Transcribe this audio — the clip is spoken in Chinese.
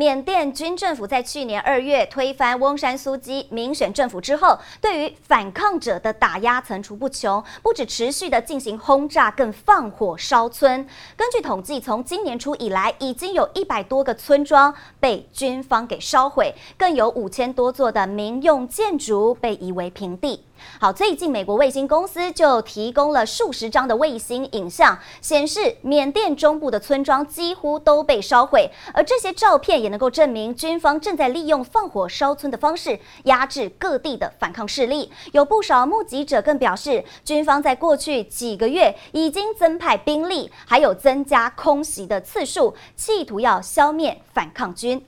缅甸军政府在去年二月推翻翁山苏姬民选政府之后，对于反抗者的打压层出不穷，不止持续的进行轰炸，更放火烧村。根据统计，从今年初以来，已经有一百多个村庄被军方给烧毁，更有五千多座的民用建筑被夷为平地。好，最近美国卫星公司就提供了数十张的卫星影像，显示缅甸中部的村庄几乎都被烧毁，而这些照片也能够证明军方正在利用放火烧村的方式压制各地的反抗势力。有不少目击者更表示，军方在过去几个月已经增派兵力，还有增加空袭的次数，企图要消灭反抗军。